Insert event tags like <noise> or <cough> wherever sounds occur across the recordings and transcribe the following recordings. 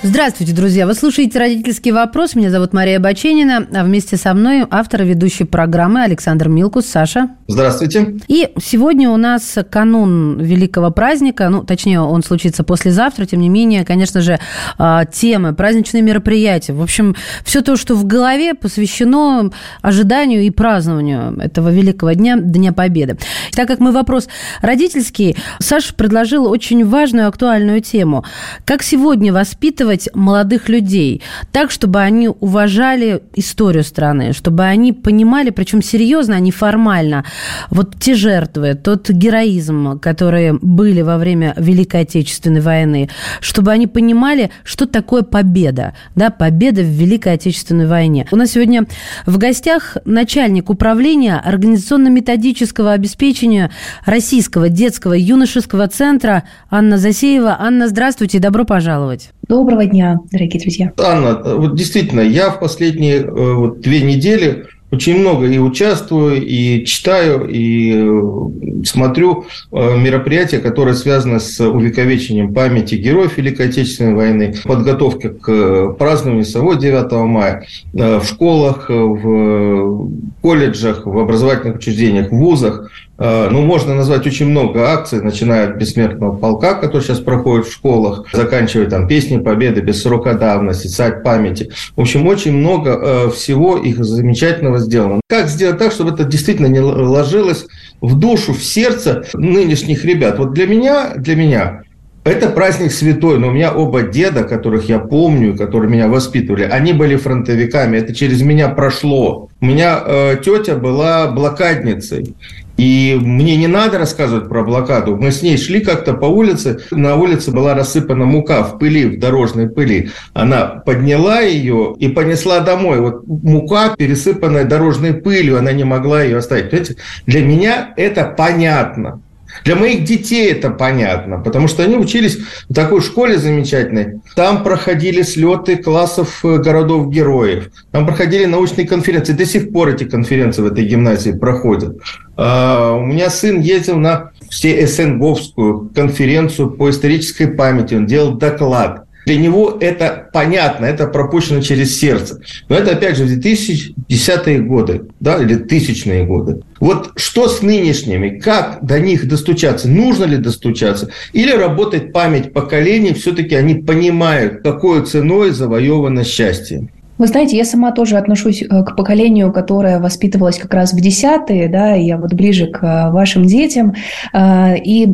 Здравствуйте, друзья! Вы слушаете «Родительский вопрос». Меня зовут Мария Баченина, а вместе со мной автор и ведущий программы Александр Милкус. Саша. Здравствуйте. И сегодня у нас канун великого праздника, ну, точнее, он случится послезавтра, тем не менее, конечно же, а, темы, праздничные мероприятия. В общем, все то, что в голове посвящено ожиданию и празднованию этого великого дня, Дня Победы. Так как мы вопрос родительский, Саша предложил очень важную, актуальную тему. Как сегодня воспитывать воспитывать молодых людей так, чтобы они уважали историю страны, чтобы они понимали, причем серьезно, а не формально, вот те жертвы, тот героизм, которые были во время Великой Отечественной войны, чтобы они понимали, что такое победа, да, победа в Великой Отечественной войне. У нас сегодня в гостях начальник управления организационно-методического обеспечения Российского детского юношеского центра Анна Засеева. Анна, здравствуйте, добро пожаловать. Доброго дня, дорогие друзья. Анна, вот действительно, я в последние э, вот, две недели очень много и участвую, и читаю, и э, смотрю э, мероприятия, которые связаны с увековечением памяти героев Великой Отечественной войны, подготовки к празднованию самого 9 мая в школах, в колледжах, в образовательных учреждениях, в вузах. Э, ну, можно назвать очень много акций, начиная от бессмертного полка, который сейчас проходит в школах, заканчивая там песни Победы без срока давности, сад памяти. В общем, очень много э, всего их замечательного сделано. Как сделать так, чтобы это действительно не ложилось в душу, в сердце нынешних ребят? Вот для меня, для меня это праздник святой, но у меня оба деда, которых я помню, которые меня воспитывали, они были фронтовиками, это через меня прошло. У меня э, тетя была блокадницей, и мне не надо рассказывать про блокаду. Мы с ней шли как-то по улице. На улице была рассыпана мука в пыли, в дорожной пыли. Она подняла ее и понесла домой. Вот мука, пересыпанная дорожной пылью, она не могла ее оставить. Понимаете? Для меня это понятно. Для моих детей это понятно, потому что они учились в такой школе замечательной. Там проходили слеты классов э, городов-героев, там проходили научные конференции. До сих пор эти конференции в этой гимназии проходят. А, у меня сын ездил на все СНГовскую конференцию по исторической памяти, он делал доклад. Для него это понятно, это пропущено через сердце. Но это, опять же, в 2010-е годы, да, или тысячные годы. Вот что с нынешними? Как до них достучаться? Нужно ли достучаться? Или работать память поколений? Все-таки они понимают, какой ценой завоевано счастье. Вы знаете, я сама тоже отношусь э, к поколению, которое воспитывалось как раз в десятые, да, я вот ближе к э, вашим детям. Э, и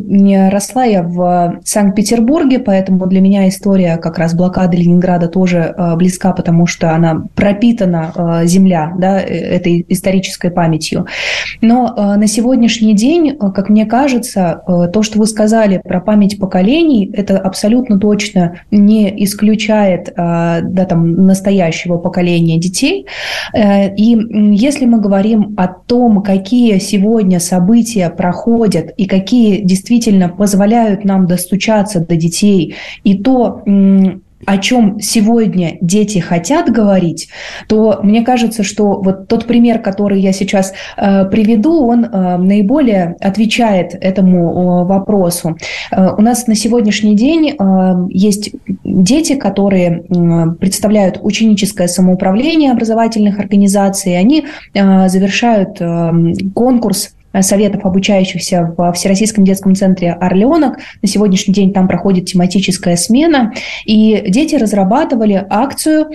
росла я в Санкт-Петербурге, поэтому для меня история как раз блокады Ленинграда тоже близка, потому что она пропитана земля, да, этой исторической памятью. Но на сегодняшний день, как мне кажется, то, что вы сказали про память поколений, это абсолютно точно не исключает да, там, настоящего будущего поколения детей. Э, и если мы говорим о том, какие сегодня события проходят и какие действительно позволяют нам достучаться до детей, и то, о чем сегодня дети хотят говорить, то мне кажется, что вот тот пример, который я сейчас э, приведу, он э, наиболее отвечает этому э, вопросу. Э, у нас на сегодняшний день э, есть дети, которые э, представляют ученическое самоуправление образовательных организаций, они э, завершают э, конкурс советов, обучающихся в Всероссийском детском центре «Орленок». На сегодняшний день там проходит тематическая смена. И дети разрабатывали акцию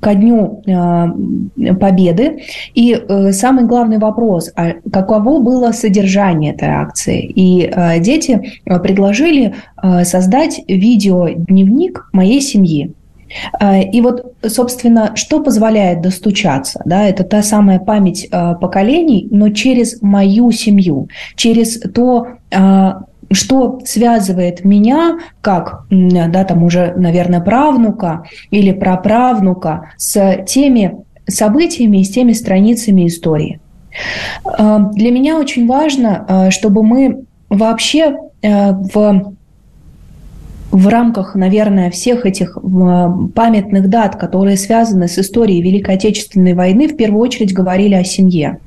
ко Дню э, Победы. И э, самый главный вопрос, а каково было содержание этой акции? И дети предложили создать видеодневник моей семьи. А, и вот, собственно, что позволяет достучаться? Да, это та самая память а, поколений, но через мою семью, через то, а, что связывает меня, как, да, там уже, наверное, правнука или праправнука, с теми событиями и с теми страницами истории. Для меня очень важно, чтобы мы вообще в в рамках, наверное, всех этих памятных дат, которые связаны с историей Великой Отечественной войны, в первую очередь говорили о семье.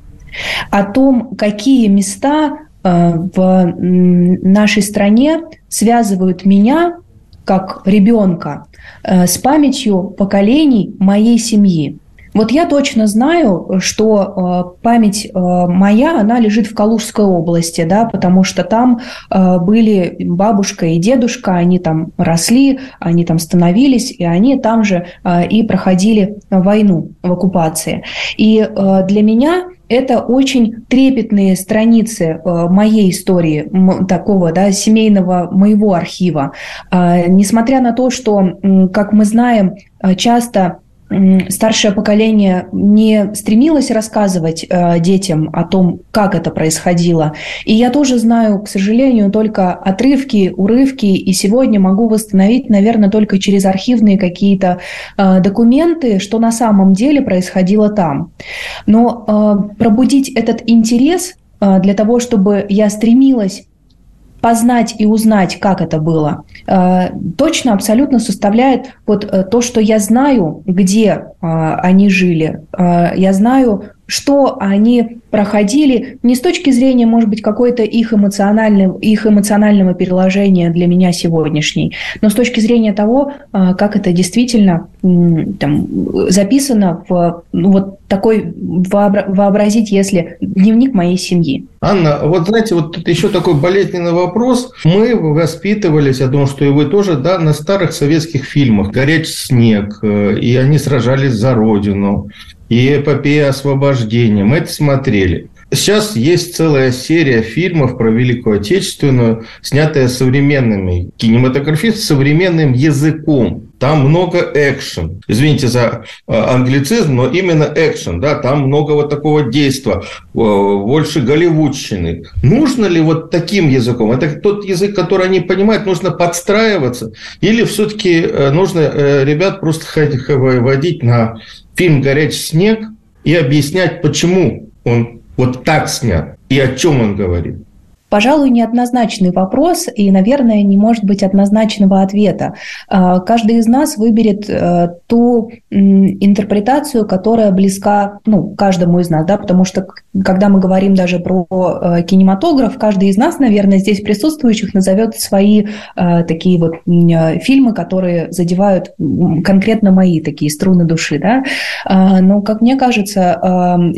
О том, какие места в нашей стране связывают меня как ребенка с памятью поколений моей семьи. Вот я точно знаю, что э, память э, моя, она лежит в Калужской области, да, потому что там э, были бабушка и дедушка, они там росли, они там становились, и они там же и проходили войну в оккупации. И для меня это очень трепетные страницы моей истории, такого да, семейного моего архива. Несмотря на то, что, как мы знаем, часто старшее поколение не стремилось рассказывать э, детям о том, как это происходило. И я тоже знаю, к сожалению, только отрывки, урывки, и сегодня могу восстановить, наверное, только через архивные какие-то э, документы, что на самом деле происходило там. Но э, пробудить этот интерес э, для того, чтобы я стремилась познать и узнать, как это было, э, точно, абсолютно составляет вот э, то, что я знаю, где э, они жили. Я знаю, что они проходили не с точки зрения, может быть, какой-то их, эмоционального, их эмоционального переложения для меня сегодняшней, но с точки зрения того, как это действительно там, записано в ну, вот такой вообразить, если дневник моей семьи. Анна, вот знаете, вот тут еще такой болезненный вопрос. Мы воспитывались, я думаю, что и вы тоже, да, на старых советских фильмах «Горячий снег», э, и они сражались за Родину и эпопея освобождения. Мы это смотрели. Сейчас есть целая серия фильмов про Великую Отечественную, снятая современными кинематографистами, современным языком. Там много экшен. Извините за э, англицизм, но именно экшен. Да? Там много вот такого действия, э, больше голливудщины. Нужно ли вот таким языком? Это тот язык, который они понимают, нужно подстраиваться? Или все-таки э, нужно ребят просто водить на фильм «Горячий снег» и объяснять, почему он вот так снят и о чем он говорит. Пожалуй, неоднозначный вопрос, и, наверное, не может быть однозначного ответа. А, каждый из нас выберет э, ту интерпретацию, которая близка ну, каждому из нас, да, потому что когда мы говорим даже про э, кинематограф, каждый из нас, наверное, здесь присутствующих назовет свои э, такие вот фильмы, которые задевают конкретно мои такие струны души, да. А, но, как мне кажется,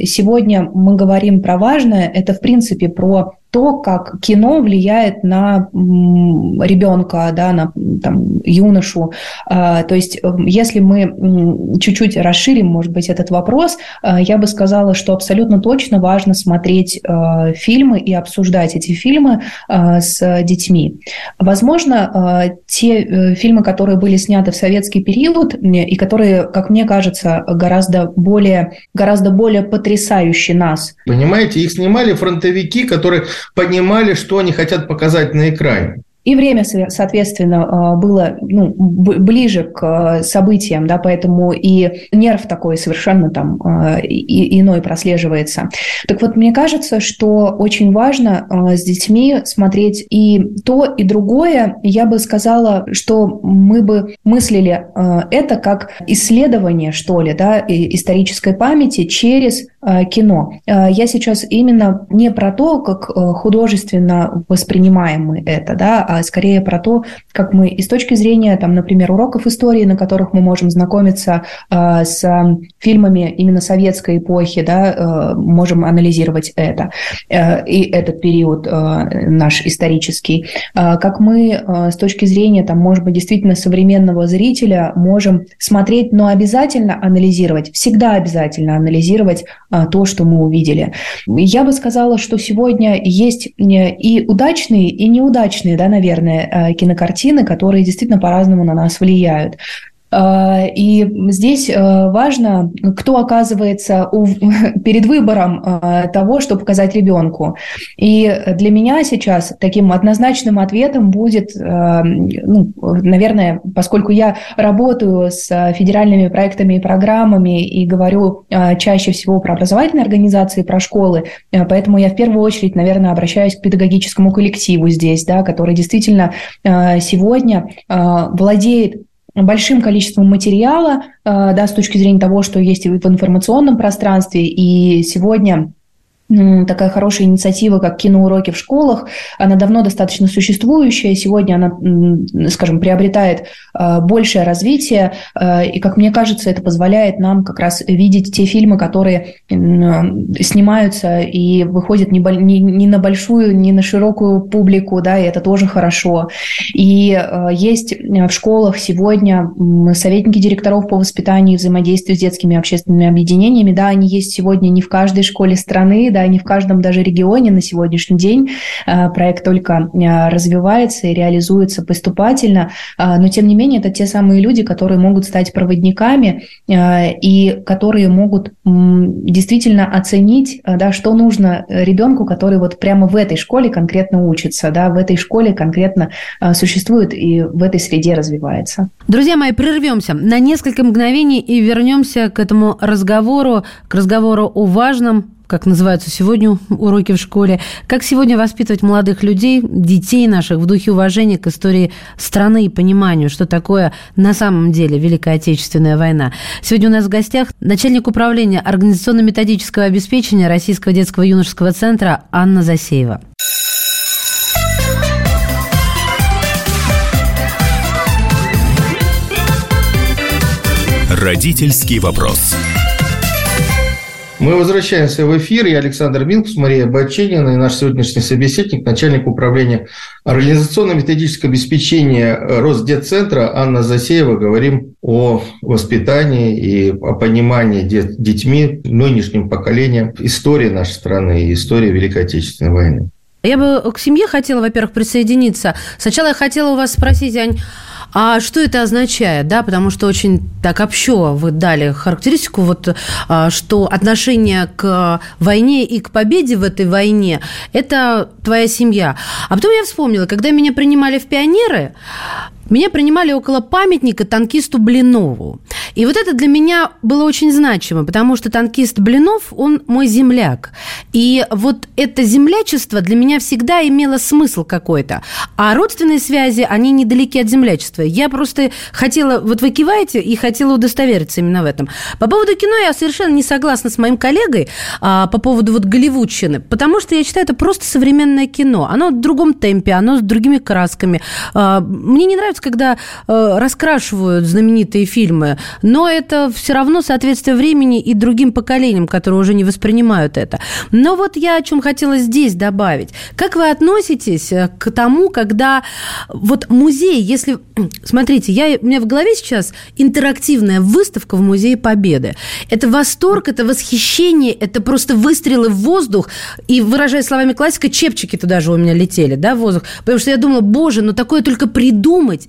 сегодня мы говорим про важное, это, в принципе, про то, как кино влияет на ребенка, да, на там, юношу. А, то есть, эм, если мы чуть-чуть расширим, может быть, этот вопрос, а, я бы сказала, что абсолютно точно важно смотреть а, фильмы и обсуждать эти фильмы с детьми. Возможно, те э, фильмы, которые были сняты в советский период и которые, как мне кажется, гораздо более, гораздо более потрясающие нас. Понимаете, их снимали фронтовики, которые понимали, что они хотят показать на экране. И время, соответственно, а, было ну, ближе к а, событиям, да, поэтому и нерв такой совершенно там а, иной прослеживается. Так вот, мне кажется, что очень важно с детьми смотреть и то, и другое. Я бы сказала, что мы бы мыслили это как исследование, что ли, да, исторической памяти через кино. Я сейчас именно не про то, как художественно воспринимаем мы это, да, а скорее про то, как мы и с точки зрения, там, например, уроков истории, на которых мы можем знакомиться э, с фильмами именно советской эпохи, да, э, можем анализировать это э, и этот период э, наш исторический, э, как мы э, с точки зрения, там, может быть, действительно современного зрителя можем смотреть, но обязательно анализировать, всегда обязательно анализировать э, то, что мы увидели. Я бы сказала, что сегодня есть и удачные, и неудачные, да, наверное, наверное, э, кинокартины, которые действительно по-разному на нас влияют. А, и здесь а, важно, кто оказывается у, <laughs> перед выбором а, того, что показать ребенку. И для меня сейчас таким однозначным ответом будет, ну, наверное, поскольку я работаю с федеральными проектами и программами и говорю чаще всего про образовательные организации, про школы, поэтому я в первую очередь, наверное, обращаюсь к педагогическому коллективу здесь, да, который действительно сегодня владеет большим количеством материала, э, да, с точки зрения того, что есть в информационном пространстве. И сегодня такая хорошая инициатива, как киноуроки в школах. Она давно достаточно существующая. Сегодня она, скажем, приобретает э, большее развитие. Э, и, как мне кажется, это позволяет нам как раз видеть те фильмы, которые снимаются и выходят не, не на большую, не на широкую публику, да, и это тоже хорошо. И э, есть в школах сегодня советники директоров по воспитанию и взаимодействию с детскими общественными объединениями. Да, они есть сегодня не в каждой школе страны, да, не в каждом даже регионе на сегодняшний день. Э, проект только э, развивается и реализуется поступательно, э, но тем не менее это те самые люди, которые могут стать проводниками и которые могут действительно оценить, да, что нужно ребенку, который вот прямо в этой школе конкретно учится, да, в этой школе конкретно существует и в этой среде развивается. Друзья мои, прервемся на несколько мгновений и вернемся к этому разговору, к разговору о важном, как называются сегодня уроки в школе, как сегодня воспитывать молодых людей, детей наших в духе уважения к истории страны и пониманию, что такое на самом деле Великая Отечественная война. Сегодня у нас в гостях начальник управления организационно-методического обеспечения Российского детского юношеского центра Анна Засеева. Родительский вопрос. Мы возвращаемся в эфир. Я Александр Минкус, Мария Баченина и наш сегодняшний собеседник, начальник управления организационно-методического обеспечения Росдетцентра Анна Засеева. Говорим о воспитании и о понимании детьми, нынешним поколением истории нашей страны и истории Великой Отечественной войны. Я бы к семье хотела, во-первых, присоединиться. Сначала я хотела у вас спросить, Ань, а что это означает, да, потому что очень так общо вы дали характеристику, вот, а, что отношение к войне и к победе в этой войне – это твоя семья. А потом я вспомнила, когда меня принимали в пионеры, меня принимали около памятника танкисту Блинову. И вот это для меня было очень значимо, потому что танкист Блинов, он мой земляк. И вот это землячество для меня всегда имело смысл какой-то. А родственные связи, они недалеки от землячества. Я просто хотела, вот вы киваете, и хотела удостовериться именно в этом. По поводу кино я совершенно не согласна с моим коллегой а, по поводу вот голливудщины, потому что я считаю, это просто современное кино. Оно в другом темпе, оно с другими красками. А, мне не нравится когда э, раскрашивают знаменитые фильмы, но это все равно соответствие времени и другим поколениям, которые уже не воспринимают это. Но вот я о чем хотела здесь добавить. Как вы относитесь э, к тому, когда вот музей, если... <clears throat> Смотрите, я, у меня в голове сейчас интерактивная выставка в Музее Победы. Это восторг, это восхищение, это просто выстрелы в воздух, и, выражая словами классика, чепчики туда же у меня летели, да, в воздух. Потому что я думала, боже, ну такое только придумать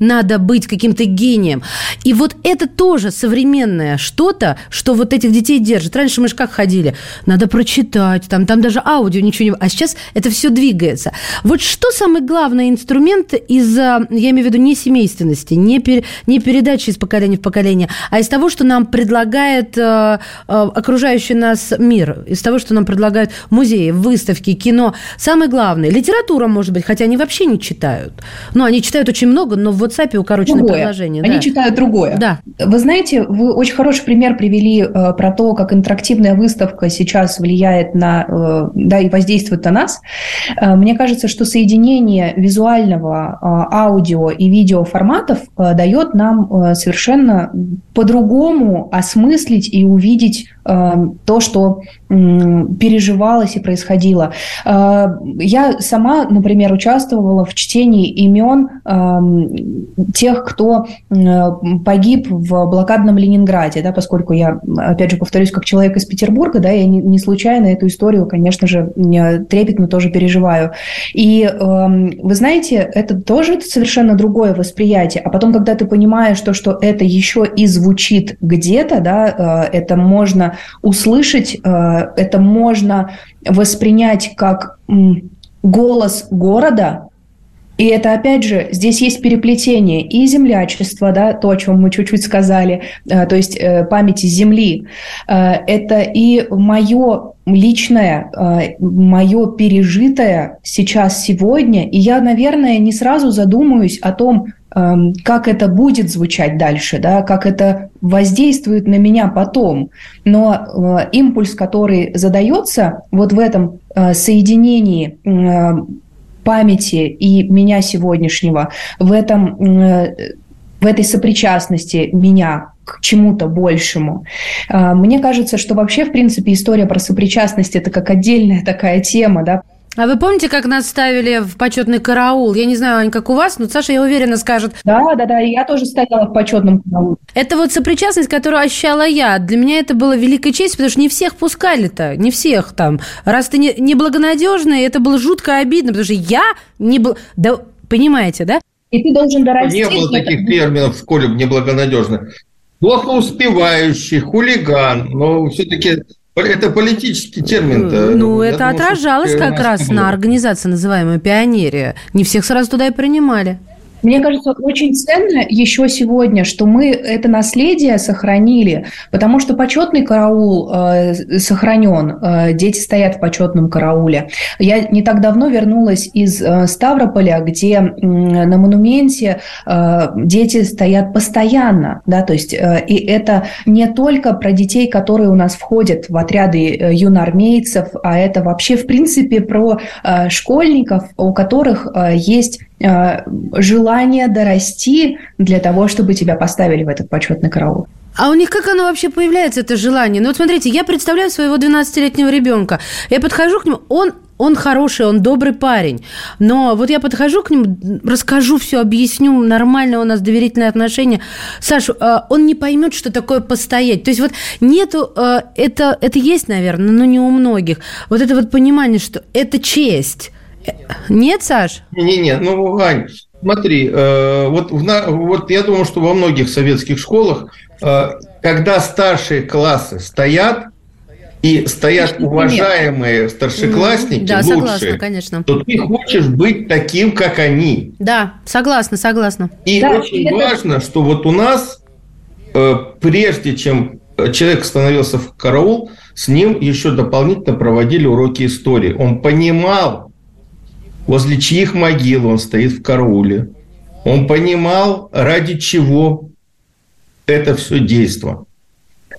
надо быть каким-то гением. И вот это тоже современное что-то, что вот этих детей держит. Раньше мы же как ходили? Надо прочитать, там, там даже аудио ничего не... А сейчас это все двигается. Вот что самый главный инструмент из, я имею в виду, не семейственности, не, пер, не передачи из поколения в поколение, а из того, что нам предлагает э, э, окружающий нас мир, из того, что нам предлагают музеи, выставки, кино. Самое главное, литература, может быть, хотя они вообще не читают. Ну, они читают очень много, но вот WhatsApp укороченное другое. предложение. Они да. читают другое. Да. Вы знаете, вы очень хороший пример привели э, про то, как интерактивная выставка сейчас влияет на, э, да, и воздействует на нас. Э, мне кажется, что соединение визуального, э, аудио и видео форматов э, дает нам э, совершенно по-другому осмыслить и увидеть э, то, что э, переживалось и происходило. Э, я сама, например, участвовала в чтении имен э, тех, кто погиб в блокадном Ленинграде, да, поскольку я, опять же, повторюсь, как человек из Петербурга, да, я не, не случайно эту историю, конечно же, трепетно тоже переживаю. И э, вы знаете, это тоже совершенно другое восприятие. А потом, когда ты понимаешь то, что это еще и звучит где-то, да, э, это можно услышать, э, это можно воспринять как э, голос города, и это, опять же, здесь есть переплетение и землячества, да, то, о чем мы чуть-чуть сказали, э, то есть э, памяти земли. Э, это и мое личное, мое пережитое сейчас, сегодня. И я, наверное, не сразу задумаюсь о том, эм, как это будет звучать дальше, да, как это воздействует на меня потом. Но импульс, который задается вот в этом соединении памяти и меня сегодняшнего, в этом э, в этой сопричастности меня к чему-то большему. А, мне кажется, что вообще, в принципе, история про сопричастность – это как отдельная такая тема, да, а вы помните, как нас ставили в почетный караул? Я не знаю, Ань, как у вас, но Саша, я уверена, скажет. Да, да, да, я тоже стояла в почетном карауле. Это вот сопричастность, которую ощущала я. Для меня это было великой честь, потому что не всех пускали-то, не всех там. Раз ты не, неблагонадежный, это было жутко обидно, потому что я не был... Да, понимаете, да? И ты должен дорасти. Не было таких терминов в школе неблагонадежно. Плохо успевающий, хулиган, но все-таки это политический термин. -то. Ну, Я это думаю, отражалось как раз на организации, называемой «Пионерия». Не всех сразу туда и принимали. Мне кажется, очень ценно еще сегодня, что мы это наследие сохранили, потому что почетный караул э, сохранен, э, дети стоят в почетном карауле. Я не так давно вернулась из э, Ставрополя, где э, на монументе э, дети стоят постоянно, да, то есть э, и это не только про детей, которые у нас входят в отряды э, юноармейцев, а это вообще в принципе про э, школьников, у которых э, есть желание дорасти для того, чтобы тебя поставили в этот почетный караул. А у них как оно вообще появляется, это желание? Ну вот смотрите, я представляю своего 12-летнего ребенка. Я подхожу к нему, он он хороший, он добрый парень. Но вот я подхожу к нему, расскажу все, объясню, нормально у нас доверительные отношения. Саша, э, он не поймет, что такое постоять. То есть вот нету, э, это, это есть, наверное, но не у многих. Вот это вот понимание, что это честь нет, Саш? Не-не, ну, Ань, смотри, э, вот, в, вот я думаю, что во многих советских школах, э, когда старшие классы стоят, и стоят уважаемые старшеклассники, да, лучшие, согласна, конечно. то ты хочешь быть таким, как они. Да, согласна, согласна. И да, очень это... важно, что вот у нас, э, прежде чем человек становился в караул, с ним еще дополнительно проводили уроки истории. Он понимал, возле чьих могил он стоит в карауле. Он понимал, ради чего это все действие.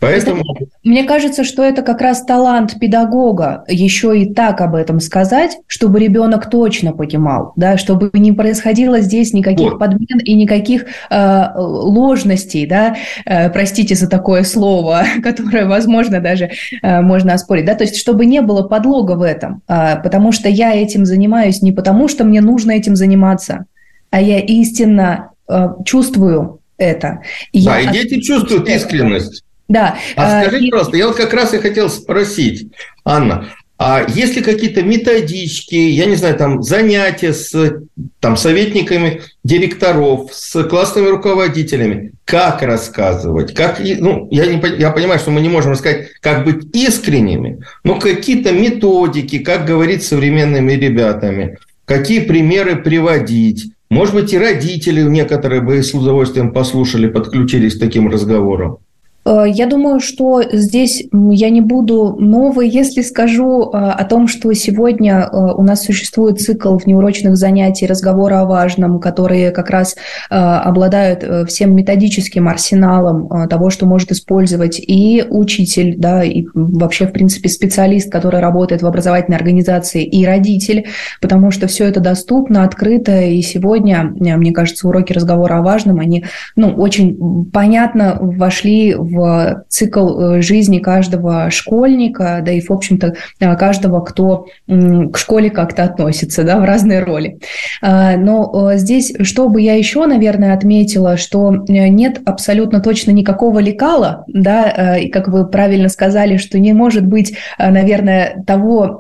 Поэтому... Мне кажется, что это как раз талант педагога еще и так об этом сказать, чтобы ребенок точно понимал, да, чтобы не происходило здесь никаких вот. подмен и никаких э, ложностей, да, э, простите за такое слово, <laughs> которое, возможно, даже э, можно оспорить, да, то есть чтобы не было подлога в этом, э, потому что я этим занимаюсь не потому, что мне нужно этим заниматься, а я истинно э, чувствую это. И да, я и дети чувствуют искренность. Да. А скажите, и... пожалуйста, я вот как раз и хотел спросить, Анна, а есть ли какие-то методички, я не знаю, там занятия с там, советниками директоров, с классными руководителями, как рассказывать, как, ну, я, не, я понимаю, что мы не можем рассказать, как быть искренними, но какие-то методики, как говорить с современными ребятами, какие примеры приводить, может быть, и родители некоторые бы с удовольствием послушали, подключились к таким разговорам. Э, я думаю, что здесь я не буду новой, если скажу э, о том, что сегодня э, у нас существует цикл внеурочных занятий разговора о важном, которые как раз обладают всем методическим арсеналом того, что может использовать и учитель, да, и вообще, в принципе, специалист, который работает в образовательной организации, и родитель, потому что все это доступно, открыто, и сегодня, мне кажется, уроки разговора о важном, они ну, очень понятно вошли в в цикл жизни каждого школьника, да и, в общем-то, каждого, кто к школе как-то относится, да, в разные роли. Но здесь, что бы я еще, наверное, отметила, что нет абсолютно точно никакого лекала, да, как вы правильно сказали, что не может быть, наверное, того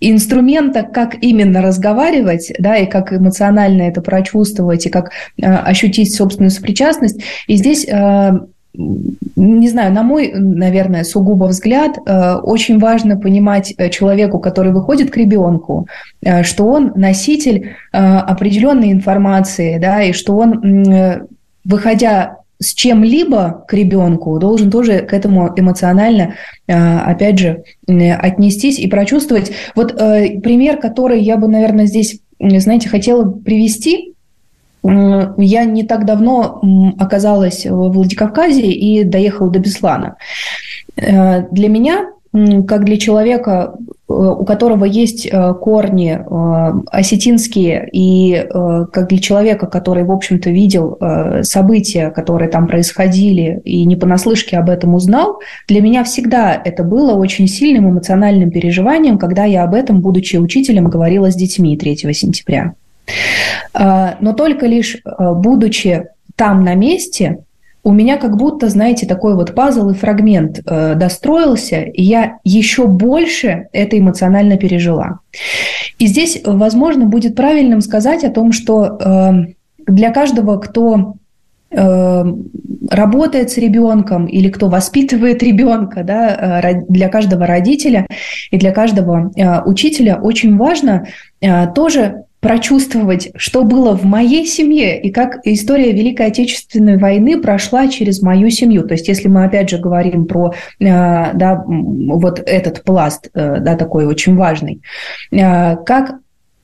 инструмента, как именно разговаривать, да, и как эмоционально это прочувствовать, и как э, ощутить собственную сопричастность. И здесь э, не знаю, на мой, наверное, сугубо взгляд, э, очень важно понимать человеку, который выходит к ребенку, э, что он носитель э, определенной информации, да, и что он, выходя с чем-либо к ребенку, должен тоже к этому эмоционально, э, опять же, отнестись и прочувствовать. Вот э, пример, который я бы, наверное, здесь, знаете, хотела привести. Я не так давно оказалась в Владикавказе и доехала до Беслана. Э, для меня как для человека, э, у которого есть э, корни осетинские, и как для человека, который, в общем-то, видел события, которые там происходили, и не понаслышке об этом узнал, для меня всегда это было очень сильным эмоциональным переживанием, когда я об этом, будучи учителем, говорила с детьми 3 сентября. Но только лишь будучи там на месте, у меня как будто, знаете, такой вот пазл и фрагмент э, достроился, и я еще больше это эмоционально пережила. И здесь, возможно, будет правильным сказать о том, что э, для каждого, кто э, работает с ребенком или кто воспитывает ребенка, да, э, для каждого родителя и для каждого э, учителя очень важно э, тоже прочувствовать, что было в моей семье и как история Великой Отечественной войны прошла через мою семью. То есть, если мы опять же говорим про э, да, вот этот пласт, э, да, такой очень важный, э, как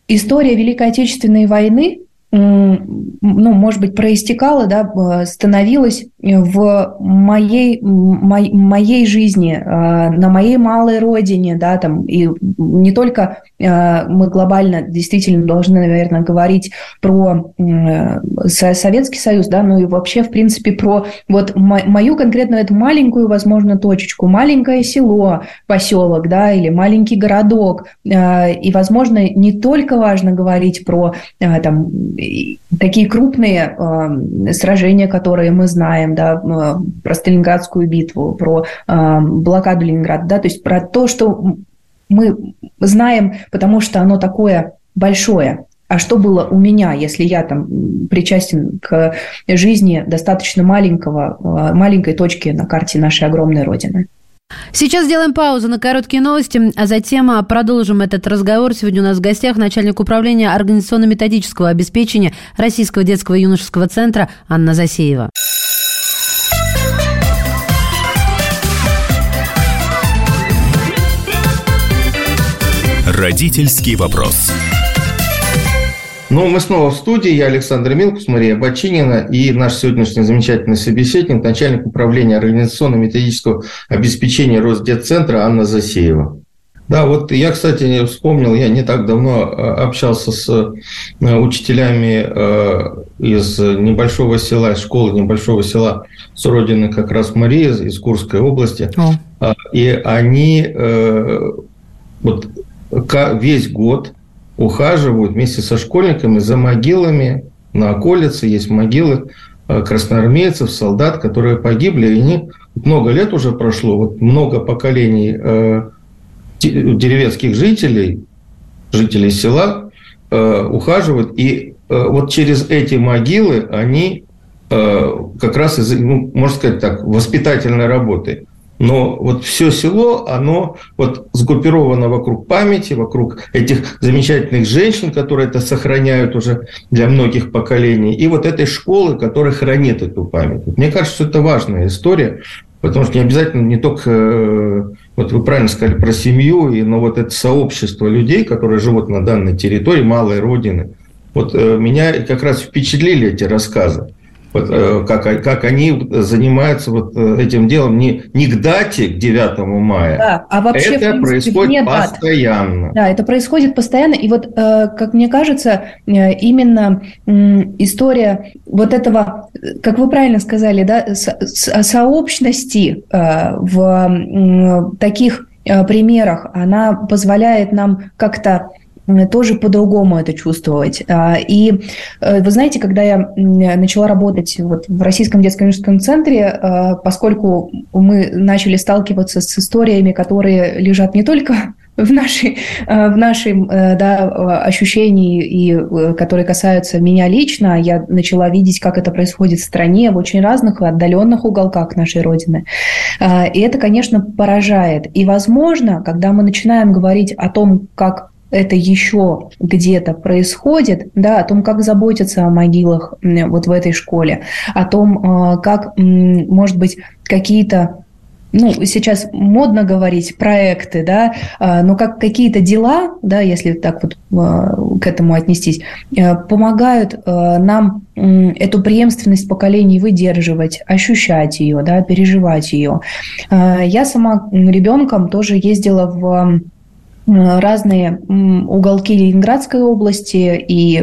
история Великой Отечественной войны ну, может быть, проистекала, да, становилась в моей, мо, моей жизни, э, на моей малой родине, да, там, и не только э, мы глобально действительно должны, наверное, говорить про э, Советский Союз, да, но и вообще, в принципе, про вот мою конкретно эту маленькую, возможно, точечку, маленькое село, поселок, да, или маленький городок, и, возможно, не только важно говорить про там такие крупные сражения, которые мы знаем, да, э, про Сталинградскую битву, про э, блокаду Ленинграда, да, то есть про то, что мы знаем, потому что оно такое большое. А что было у меня, если я там причастен к жизни достаточно маленького, э, маленькой точки на карте нашей огромной Родины? Сейчас сделаем паузу на короткие новости, а затем а, продолжим этот разговор. Сегодня у нас в гостях начальник управления организационно-методического обеспечения Российского детского и юношеского центра Анна Засеева. Родительский вопрос. Ну, мы снова в студии. Я Александр Милкус, Мария Бочинина и наш сегодняшний замечательный собеседник, начальник управления организационно-методического обеспечения Росдетцентра Анна Засеева. Да, вот я, кстати, вспомнил, я не так давно а, общался с э, учителями э, из небольшого села, из школы небольшого села с родины как раз Марии из Курской области. О. И они э, вот весь год ухаживают вместе со школьниками за могилами на околице. Есть могилы э, красноармейцев, солдат, которые погибли. И они много лет уже прошло, вот много поколений э, деревенских жителей, жителей села э, ухаживают. И вот через эти могилы они как раз, ну, можно сказать так, воспитательной работы но вот все село, оно вот сгруппировано вокруг памяти, вокруг этих замечательных женщин, которые это сохраняют уже для многих поколений, и вот этой школы, которая хранит эту память. Мне кажется, что это важная история, потому что не обязательно не только, э, вот вы правильно сказали про семью, но вот это сообщество людей, которые живут на данной территории, малой родины. Вот э, меня как раз впечатлили эти рассказы. Э, как, как они занимаются вот э, этим делом не, не к дате, к 9 мая. Да, а вообще, это принципе, происходит постоянно. Дат. Да, это происходит постоянно. И вот, как мне кажется, именно история вот этого, как вы правильно сказали, да, сообщности в таких примерах, она позволяет нам как-то тоже по-другому это чувствовать. А, и э, вы знаете, когда я начала работать вот в Российском детском центре, а, поскольку мы начали сталкиваться с историями, которые лежат не только <laughs> в нашей, э, в нашей э, да, ощущении, и которые касаются меня лично, я начала видеть, как это происходит в стране, в очень разных отдаленных уголках нашей Родины. А, и это, конечно, поражает. И, возможно, когда мы начинаем говорить о том, как это еще где-то происходит, да, о том, как заботиться о могилах вот в этой школе, о том, а, как, может быть, какие-то ну, сейчас модно говорить проекты, да, а, но как какие-то дела, да, если так вот а, к этому отнестись, помогают нам эту преемственность поколений выдерживать, ощущать ее, да, переживать ее. Я сама ребенком тоже ездила в разные уголки Ленинградской области, и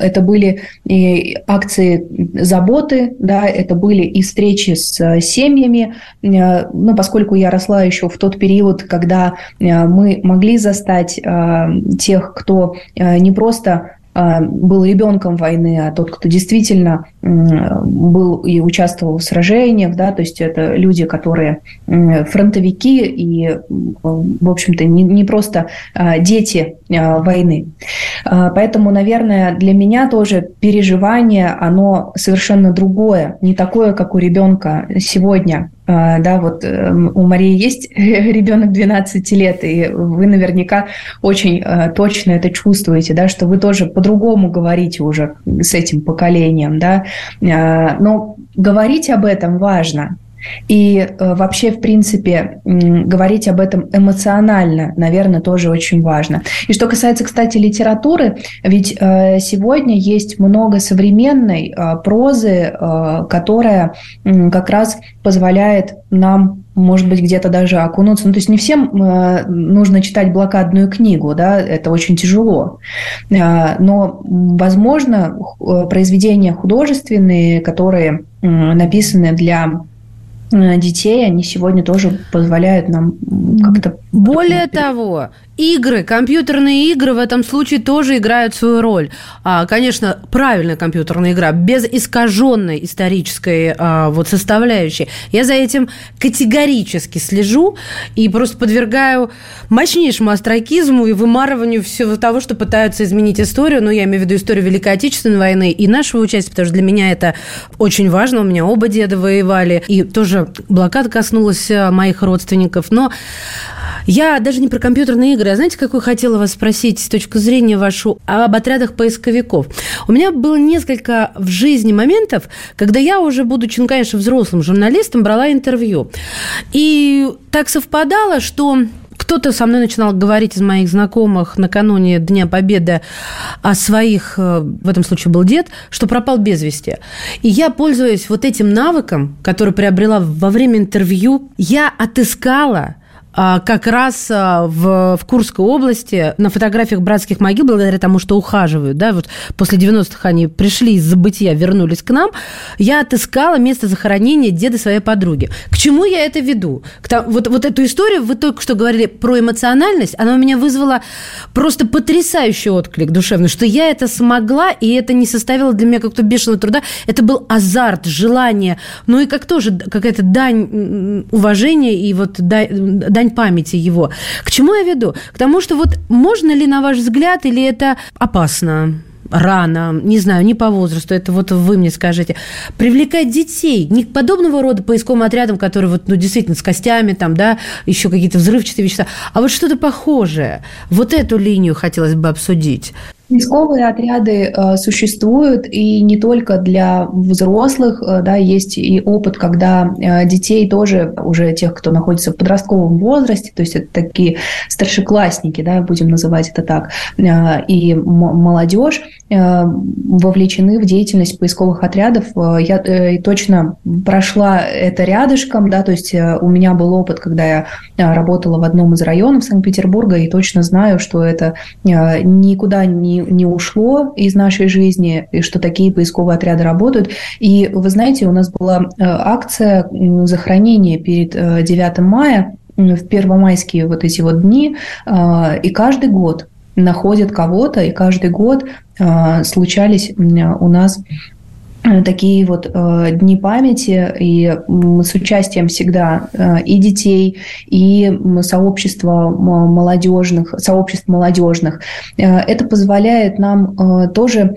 это были и акции заботы, да, это были и встречи с семьями, э, ну, поскольку я росла еще в тот период, когда э, мы могли застать э, тех, кто не просто был ребенком войны, а тот, кто действительно был и участвовал в сражениях, да, то есть это люди, которые фронтовики и, в общем-то, не, не просто а, дети а, войны. Поэтому, наверное, для меня тоже переживание, оно совершенно другое, не такое, как у ребенка сегодня, а, да, вот эм, у Марии есть <laughs> ребенок 12 лет, и вы наверняка очень э, точно это чувствуете, да, что вы тоже по-другому говорите уже с этим поколением, да, а, но говорить об этом важно, и э, вообще, в принципе, говорить об этом эмоционально, наверное, тоже очень важно. И что касается, кстати, литературы, ведь э, сегодня есть много современной э, прозы, которая как раз позволяет нам может быть, где-то даже окунуться. Ну, то есть не всем нужно читать блокадную книгу, да, это очень тяжело. но, возможно, произведения художественные, которые написаны для детей, они сегодня тоже позволяют нам как-то... Более того, Игры, компьютерные игры в этом случае тоже играют свою роль. А, конечно, правильная компьютерная игра, без искаженной исторической а, вот составляющей. Я за этим категорически слежу и просто подвергаю мощнейшему астракизму и вымарыванию всего того, что пытаются изменить историю. Ну, я имею в виду историю Великой Отечественной войны и нашего участия, потому что для меня это очень важно. У меня оба деда воевали, и тоже блокада коснулась а, моих родственников. Но я даже не про компьютерные игры, а знаете, какую хотела вас спросить с точки зрения вашу об отрядах поисковиков? У меня было несколько в жизни моментов, когда я уже, будучи, ну, конечно, взрослым журналистом, брала интервью. И так совпадало, что кто-то со мной начинал говорить из моих знакомых накануне Дня Победы о своих, э, в этом случае был дед, что пропал без вести. И я, пользуясь вот этим навыком, который приобрела во время интервью, я отыскала а, как раз а, в, в Курской области на фотографиях братских могил, благодаря тому, что ухаживают, да, вот после 90-х они пришли из забытия, вернулись к нам, я отыскала место захоронения деда своей подруги. К чему я это веду? К вот, вот эту историю, вы только что говорили про эмоциональность, она у меня вызвала просто потрясающий отклик душевный, что я это смогла, и это не составило для меня как-то бешеного труда. Это был азарт, желание, ну и как тоже какая-то дань уважения и вот дань дань памяти его. К чему я веду? К тому, что вот можно ли, на ваш взгляд, или это опасно? рано, не знаю, не по возрасту, это вот вы мне скажете, привлекать детей, не к подобного рода поисковым отрядам, которые вот, ну, действительно, с костями, там, да, еще какие-то взрывчатые вещества, а вот что-то похожее. Вот эту линию хотелось бы обсудить. Поисковые отряды э, существуют и не только для взрослых, э, да, есть и опыт, когда э, детей тоже уже тех, кто находится в подростковом возрасте, то есть это такие старшеклассники, да, будем называть это так, и молодежь, вовлечены в деятельность поисковых отрядов. Я точно прошла это рядышком, да, то есть у меня был опыт, когда я работала в одном из районов Санкт-Петербурга, и точно знаю, что это никуда не, не ушло из нашей жизни, и что такие поисковые отряды работают. И вы знаете, у нас была акция захоронения перед 9 мая, в первомайские вот эти вот дни, и каждый год находят кого-то, и каждый год э, случались у нас э, такие вот э, дни памяти и с участием всегда э, и детей, и сообщества молодежных, сообществ молодежных. Э, это позволяет нам э, тоже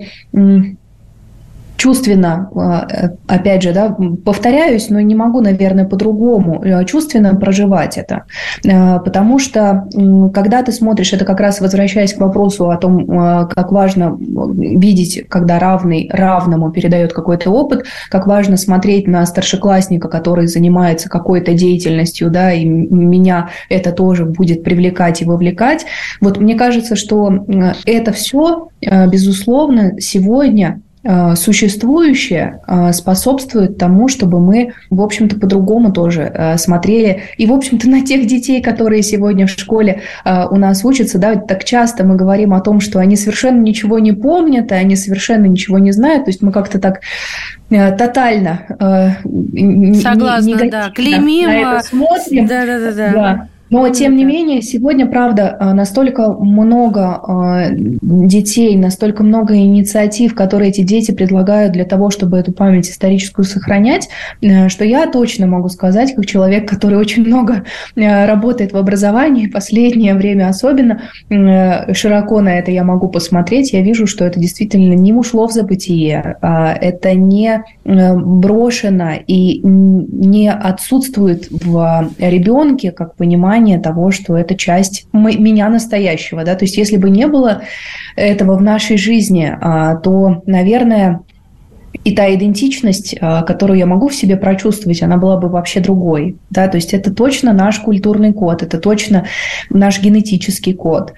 чувственно, э, опять же, да, повторяюсь, но не могу, наверное, по-другому э, чувственно проживать это. Э, потому что, когда ты смотришь, это как раз возвращаясь к вопросу о том, как важно видеть, когда равный равному передает какой-то опыт, как важно смотреть на старшеклассника, который занимается какой-то деятельностью, да, и меня это тоже будет привлекать и вовлекать. Вот мне кажется, что это все, безусловно, сегодня Э, существующее э, способствует тому, чтобы мы, в общем-то, по-другому тоже э, смотрели. И, в общем-то, на тех детей, которые сегодня в школе у нас учатся, да, так часто мы говорим о том, что они совершенно ничего не помнят, и они совершенно ничего не знают. То есть мы как-то так тотально Согласна, да, клеймим. На это смотрим. Да, да, да. да. Но, тем не менее, сегодня, правда, э, настолько много э, детей, настолько много инициатив, которые эти дети предлагают для того, чтобы эту память историческую сохранять, э, что я точно могу сказать, как человек, который очень много работает в образовании, последнее время особенно, широко на это я могу посмотреть, я вижу, что это действительно не ушло в забытие, а это не брошено и не отсутствует в ребенке, как понимание, понимание того, что это часть меня настоящего. Да? То есть если бы не было этого в нашей жизни, а, то, наверное, и та идентичность, а, которую я могу в себе прочувствовать, она была бы вообще другой. Да? То есть это точно наш культурный код, это точно наш генетический код.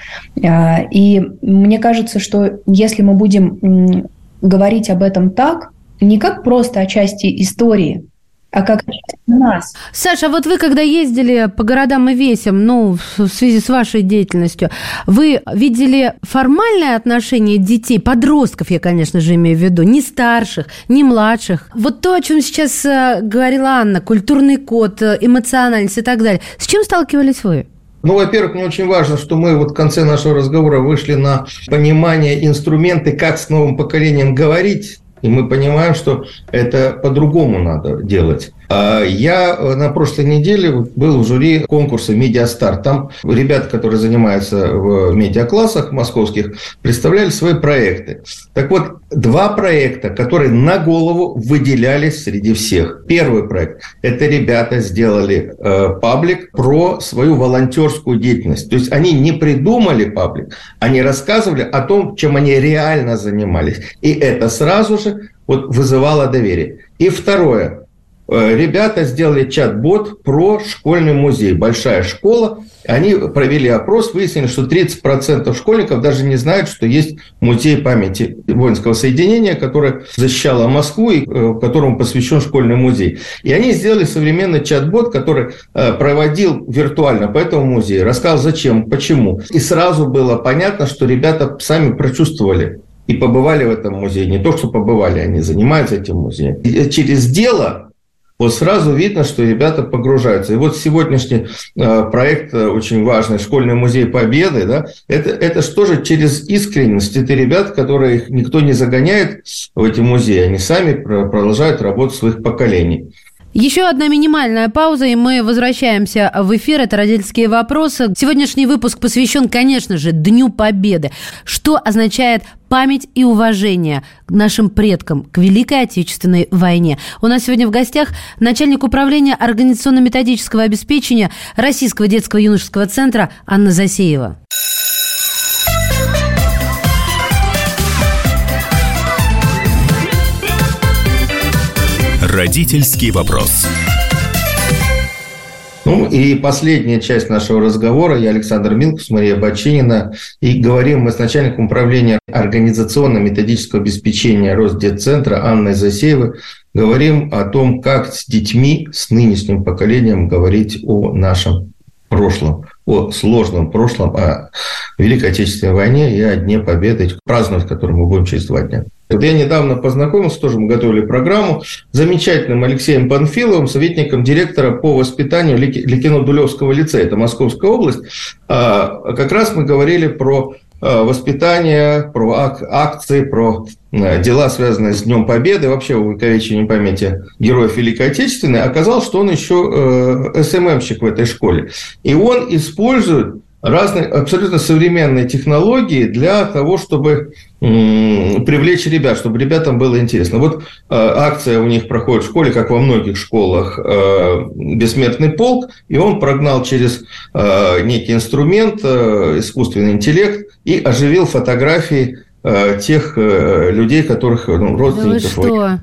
А, и мне кажется, что если мы будем говорить об этом так, не как просто о части истории, а как нас. Саша, а вот вы, когда ездили по городам и весям, ну, в связи с вашей деятельностью, вы видели формальное отношение детей, подростков, я, конечно же, имею в виду, не старших, не младших. Вот то, о чем сейчас э, говорила Анна, культурный код, э, эмоциональность и так далее. С чем сталкивались вы? Ну, во-первых, мне очень важно, что мы вот в конце нашего разговора вышли на понимание инструменты, как с новым поколением говорить, и мы понимаем, что это по-другому надо делать. А я э, на прошлой неделе был в жюри конкурса «Медиастарт». Там ребята, которые занимаются в медиаклассах московских, представляли свои проекты. Так вот, два проекта, которые на голову выделялись среди всех. Первый проект – это ребята сделали э, паблик про свою волонтерскую деятельность. То есть они не придумали паблик, они рассказывали о том, чем они реально занимались. И это сразу же вот вызывало доверие. И второе – Э, ребята сделали чат-бот про школьный музей. Большая школа. Они провели опрос, выяснили, что 30% школьников даже не знают, что есть музей памяти воинского соединения, которое защищало Москву и э, которому посвящен школьный музей. И они сделали современный чат-бот, который э, проводил виртуально по этому музею, рассказал зачем, почему. И сразу было понятно, что ребята сами прочувствовали и побывали в этом музее. Не то, что побывали, они занимаются этим музеем. И через дело вот сразу видно, что ребята погружаются. И вот сегодняшний э, проект э, очень важный, школьный музей Победы, да, это, это что же через искренность. Это ребят, которые их никто не загоняет в эти музеи, они сами продолжают работу своих поколений. Еще одна минимальная пауза, и мы возвращаемся в эфир. Это «Родительские вопросы». Сегодняшний выпуск посвящен, конечно же, Дню Победы. Что означает память и уважение к нашим предкам, к Великой Отечественной войне. У нас сегодня в гостях начальник управления организационно-методического обеспечения Российского детского юношеского центра Анна Засеева. Родительский вопрос. Ну и последняя часть нашего разговора. Я Александр Милкус, Мария Бочинина. И говорим мы с начальником управления организационно-методического обеспечения Росдетцентра Анной Засеевой. Говорим о том, как с детьми, с нынешним поколением говорить о нашем прошлом, о сложном прошлом, о Великой Отечественной войне и о Дне Победы, праздновать который мы будем через два дня. Я недавно познакомился, тоже мы готовили программу, с замечательным Алексеем Панфиловым, советником директора по воспитанию Ликино-Дулевского лицея, это Московская область. А, как раз мы говорили про а, воспитание, про акции, про а, дела, связанные с Днем Победы, вообще увековечение памяти героев Великой Отечественной. Оказалось, что он еще э, СММщик в этой школе. И он использует разные абсолютно современные технологии для того, чтобы привлечь ребят, чтобы ребятам было интересно. Вот э, акция у них проходит в школе, как во многих школах, э, «Бессмертный полк», и он прогнал через э, некий инструмент, искусственный интеллект, и оживил фотографии тех людей, которых, ну, родственников. Да что?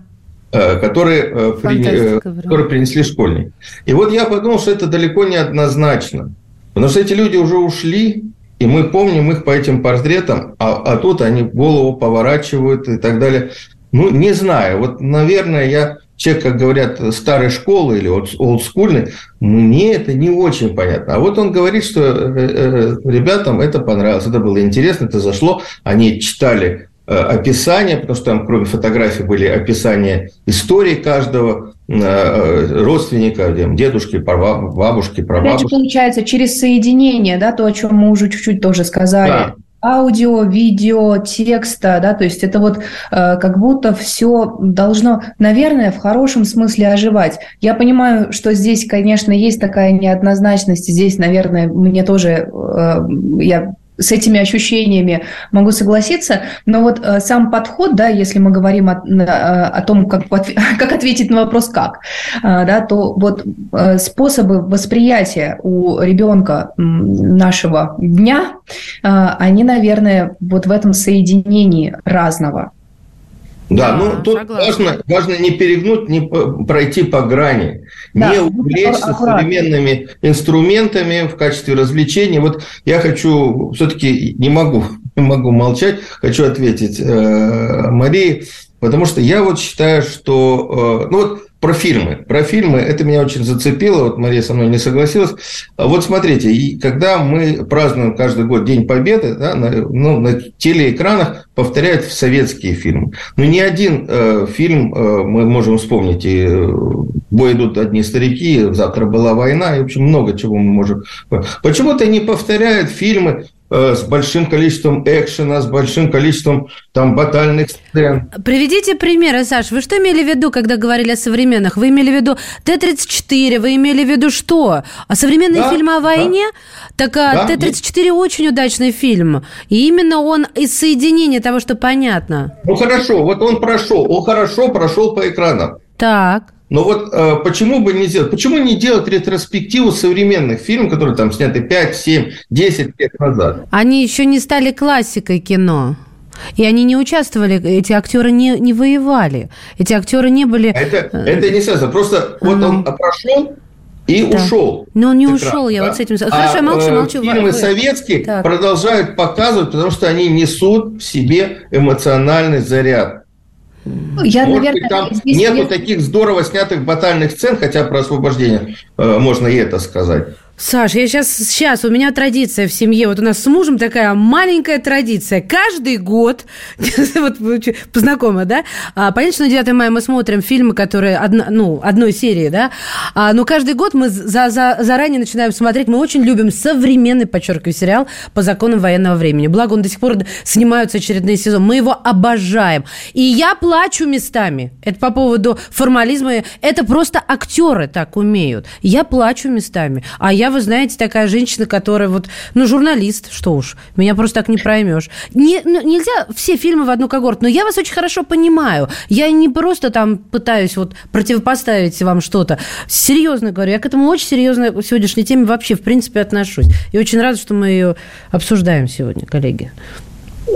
Э, которые, э, при, которые принесли школьник. И вот я подумал, что это далеко не однозначно. Потому что эти люди уже ушли, и мы помним их по этим портретам, а, а тут они голову поворачивают и так далее. Ну, не знаю. Вот, наверное, я человек, как говорят, старой школы или олдскульный, мне это не очень понятно. А вот он говорит, что э, э, ребятам это понравилось, это было интересно, это зашло. Они читали э, описания, потому что там, кроме фотографий, были описания истории каждого Э, родственника, дедушки, бабушки, прабабушки. Это получается через соединение, да, то, о чем мы уже чуть-чуть тоже сказали. Да аудио, видео, текста, да, то есть это вот э, как будто все должно, наверное, в хорошем смысле оживать. Я понимаю, что здесь, конечно, есть такая неоднозначность, здесь, наверное, мне тоже, э, я с этими ощущениями могу согласиться, но вот э, сам подход, да, если мы говорим о, э, о том, как, <laughs> как ответить на вопрос «как», э, да, то вот э, способы восприятия у ребенка нашего дня, э, они, наверное, вот в этом соединении разного. Да, да ну тут важно, важно не перегнуть, не пройти по грани, да, не увлечься современными инструментами в качестве развлечения. Вот я хочу, все-таки не могу, <laughs> не могу молчать, хочу ответить э, Марии, потому что я вот считаю, что, э, ну вот про фильмы. Про фильмы это меня очень зацепило. Вот Мария со мной не согласилась. А вот смотрите, и когда мы празднуем каждый год День Победы, да, на, ну, на телеэкранах повторяют советские фильмы. Но ни один э, фильм э, мы можем вспомнить. И э, «Бой идут одни старики», «Завтра была война», и, в общем, много чего мы можем... Почему-то не повторяют фильмы с большим количеством экшена, с большим количеством там батальных сцен. Приведите примеры, Саш. Вы что имели в виду, когда говорили о современных? Вы имели в виду Т-34? Вы имели в виду что? А современные да, фильмы о войне? Да. Так да, Т-34 есть. очень удачный фильм. И именно он из соединения того, что понятно. Ну хорошо, вот он прошел, он хорошо прошел по экранам. Так. Но вот э, почему бы не сделать? Почему не делать ретроспективу современных фильмов, которые там сняты 5, 7, 10 лет назад? Они еще не стали классикой кино. И они не участвовали, эти актеры не, не воевали. Эти актеры не были... Это, это не связано. Просто а вот он прошел, и да. ушел. Но он не ушел, да? я вот с этим... Хорошо, а, я молчу, молчу. Фильмы советские так. продолжают показывать, потому что они несут в себе эмоциональный заряд. Я, Может наверное, там нету я... таких здорово снятых батальных сцен, хотя про освобождение э, можно и это сказать. Саш, я сейчас, сейчас, у меня традиция в семье, вот у нас с мужем такая маленькая традиция. Каждый год, <laughs> вот познакома, да, а, понятно, что на 9 мая мы смотрим фильмы, которые, одно, ну, одной серии, да, а, но каждый год мы за, за, заранее начинаем смотреть, мы очень любим современный, подчеркиваю, сериал по законам военного времени. Благо, он до сих пор снимаются очередные сезоны. Мы его обожаем. И я плачу местами. Это по поводу формализма. Это просто актеры так умеют. Я плачу местами. А я вы знаете, такая женщина, которая вот, ну, журналист, что уж, меня просто так не проймешь. Не, ну, нельзя все фильмы в одну когорту, но я вас очень хорошо понимаю. Я не просто там пытаюсь вот противопоставить вам что-то. Серьезно говорю, я к этому очень серьезно в сегодняшней теме вообще, в принципе, отношусь. И очень рада, что мы ее обсуждаем сегодня, коллеги.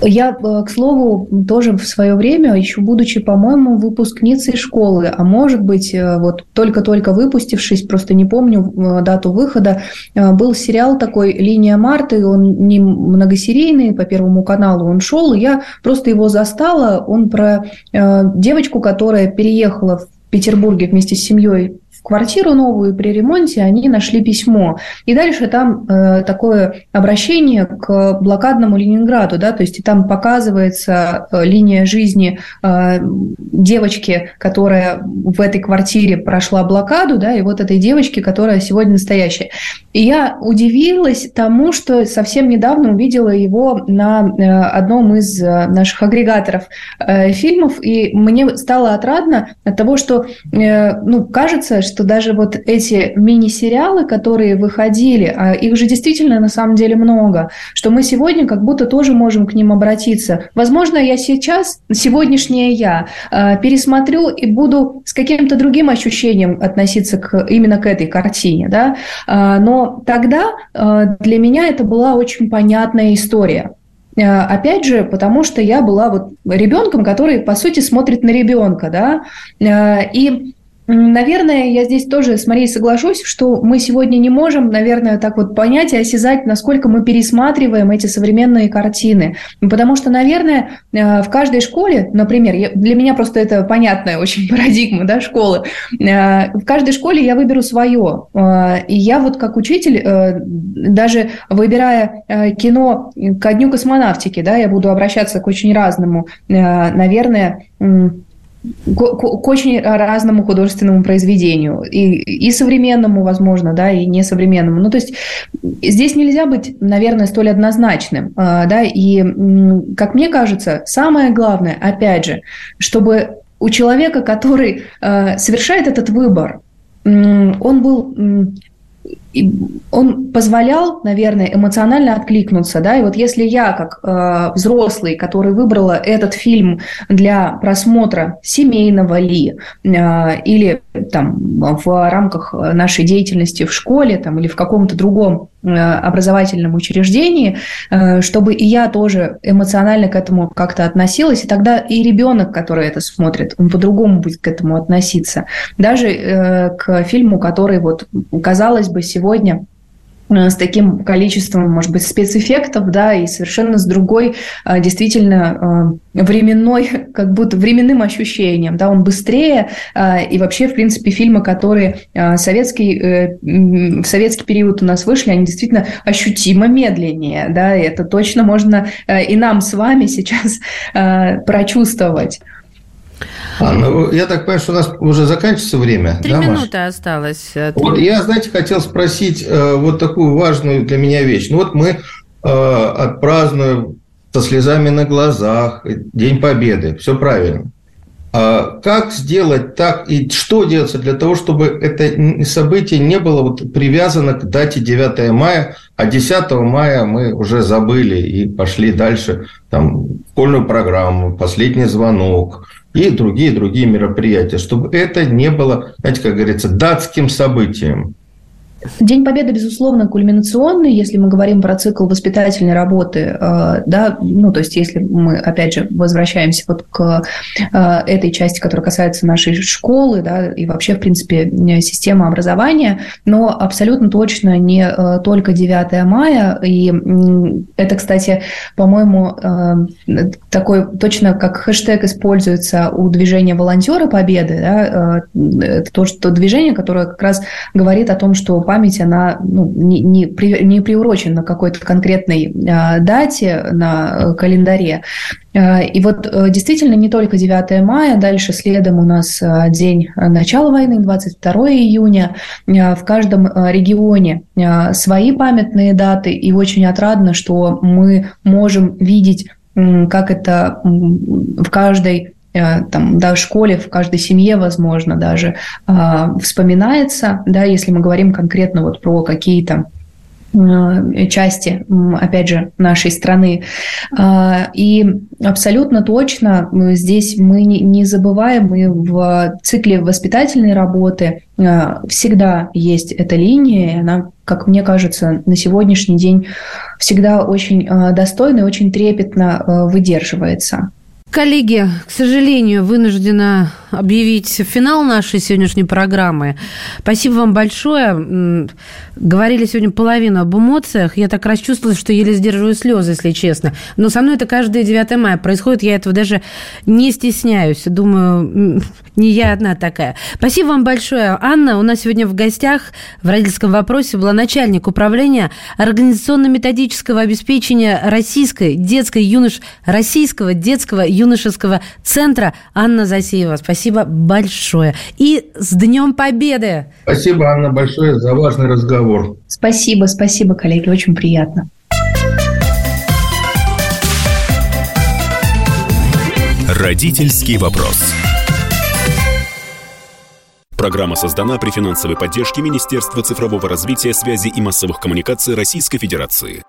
Я, э, к слову, тоже в свое время, еще будучи, по-моему, выпускницей школы, а может быть, э, вот только-только выпустившись, просто не помню э, дату выхода, был сериал такой «Линия Марты», он не многосерийный, по Первому каналу он шел, и я просто его застала, он про девочку, которая переехала в Петербурге вместе с семьей квартиру новую при ремонте, они нашли письмо. И дальше там э, такое обращение к блокадному Ленинграду, да, то есть и там показывается э, линия жизни э, девочки, которая в этой квартире прошла блокаду, да, и вот этой девочки, которая сегодня настоящая. И я удивилась тому, что совсем недавно увидела его на э, одном из э, наших агрегаторов э, фильмов, и мне стало отрадно от того, что, ну, кажется, что даже вот эти мини-сериалы, которые выходили, а их же действительно на самом деле много, что мы сегодня как будто тоже можем к ним обратиться. Возможно, я сейчас, сегодняшнее я, пересмотрю и буду с каким-то другим ощущением относиться к, именно к этой картине, да, э, тогда э, для меня это была очень понятная история. Опять же, потому что я была вот ребенком, который, по сути, смотрит на ребенка, да, и Наверное, я здесь тоже с Марией соглашусь, что мы сегодня не можем, наверное, так вот понять и осязать, насколько мы пересматриваем эти современные картины. Потому что, наверное, э, в каждой школе, например, для меня просто это понятная очень <laughs> парадигма да, школы, э, в каждой школе я выберу свое. Э, и я вот как учитель, даже выбирая кино ко Дню космонавтики, да, я буду обращаться к очень разному, наверное, к, к очень разному художественному произведению. И, и современному, возможно, да, и несовременному. Ну, то есть здесь нельзя быть, наверное, столь однозначным. А, да, и, как мне кажется, самое главное, опять же, чтобы у человека, который а, совершает этот выбор, он был он позволял, наверное, эмоционально откликнуться, да, и вот если я, как э, взрослый, который выбрала этот фильм для просмотра семейного ли, э, или там в рамках нашей деятельности в школе, там, или в каком-то другом э, образовательном учреждении, э, чтобы и я тоже эмоционально к этому как-то относилась, и тогда и ребенок, который это смотрит, он по-другому будет к этому относиться. Даже э, к фильму, который вот, казалось бы, сегодня Э, с таким количеством, может быть, спецэффектов, да, и совершенно с другой, э, действительно, э, временной, <laughs> как будто временным ощущением, да, он быстрее, и вообще, в принципе, фильмы, которые советский, в советский период у нас вышли, они действительно ощутимо медленнее, да, и это точно можно и нам с вами сейчас прочувствовать. А, ну, я так понимаю, что у нас уже заканчивается время. Три да, минуты Маш? осталось. Вот я, знаете, хотел спросить э, вот такую важную для меня вещь. Ну вот мы э, отпразднуем со слезами на глазах День Победы. Все правильно. А как сделать так и что делается для того, чтобы это событие не было вот привязано к дате 9 мая, а 10 мая мы уже забыли и пошли дальше там школьную программу, последний звонок, и другие-другие мероприятия, чтобы это не было, знаете, как говорится, датским событием. День Победы, безусловно, кульминационный, если мы говорим про цикл воспитательной работы, э, да, ну, то есть если мы, опять же, возвращаемся вот к э, этой части, которая касается нашей школы, да, и вообще, в принципе, системы образования, но абсолютно точно не э, только 9 мая, и это, кстати, по-моему, такой точно как хэштег используется у движения волонтеры Победы, да, это то, что движение, которое как раз говорит о том, что память, она ну, не, не, не приурочена к какой-то конкретной э, дате на э, календаре. Э, и вот э, действительно не только 9 мая, дальше следом у нас день начала войны, 22 июня. В каждом регионе свои памятные даты, и очень отрадно, что мы можем видеть как это в каждой там, да, в школе, в каждой семье, возможно, даже э, вспоминается, да, если мы говорим конкретно вот про какие-то части, опять же, нашей страны. И абсолютно точно здесь мы не забываем, мы в цикле воспитательной работы всегда есть эта линия, и она, как мне кажется, на сегодняшний день всегда очень достойно и очень трепетно выдерживается. Коллеги, к сожалению, вынуждена объявить финал нашей сегодняшней программы. Спасибо вам большое. Говорили сегодня половину об эмоциях. Я так расчувствовалась, что еле сдерживаю слезы, если честно. Но со мной это каждое 9 мая происходит. Я этого даже не стесняюсь. Думаю, не я одна такая. Спасибо вам большое. Анна, у нас сегодня в гостях в родительском вопросе была начальник управления организационно-методического обеспечения российской детской юнош... российского детского юношеского центра Анна Засеева. Спасибо большое. И с Днем Победы! Спасибо, Анна, большое за важный разговор. Спасибо, спасибо, коллеги, очень приятно. Родительский вопрос. Программа создана при финансовой поддержке Министерства цифрового развития, связи и массовых коммуникаций Российской Федерации.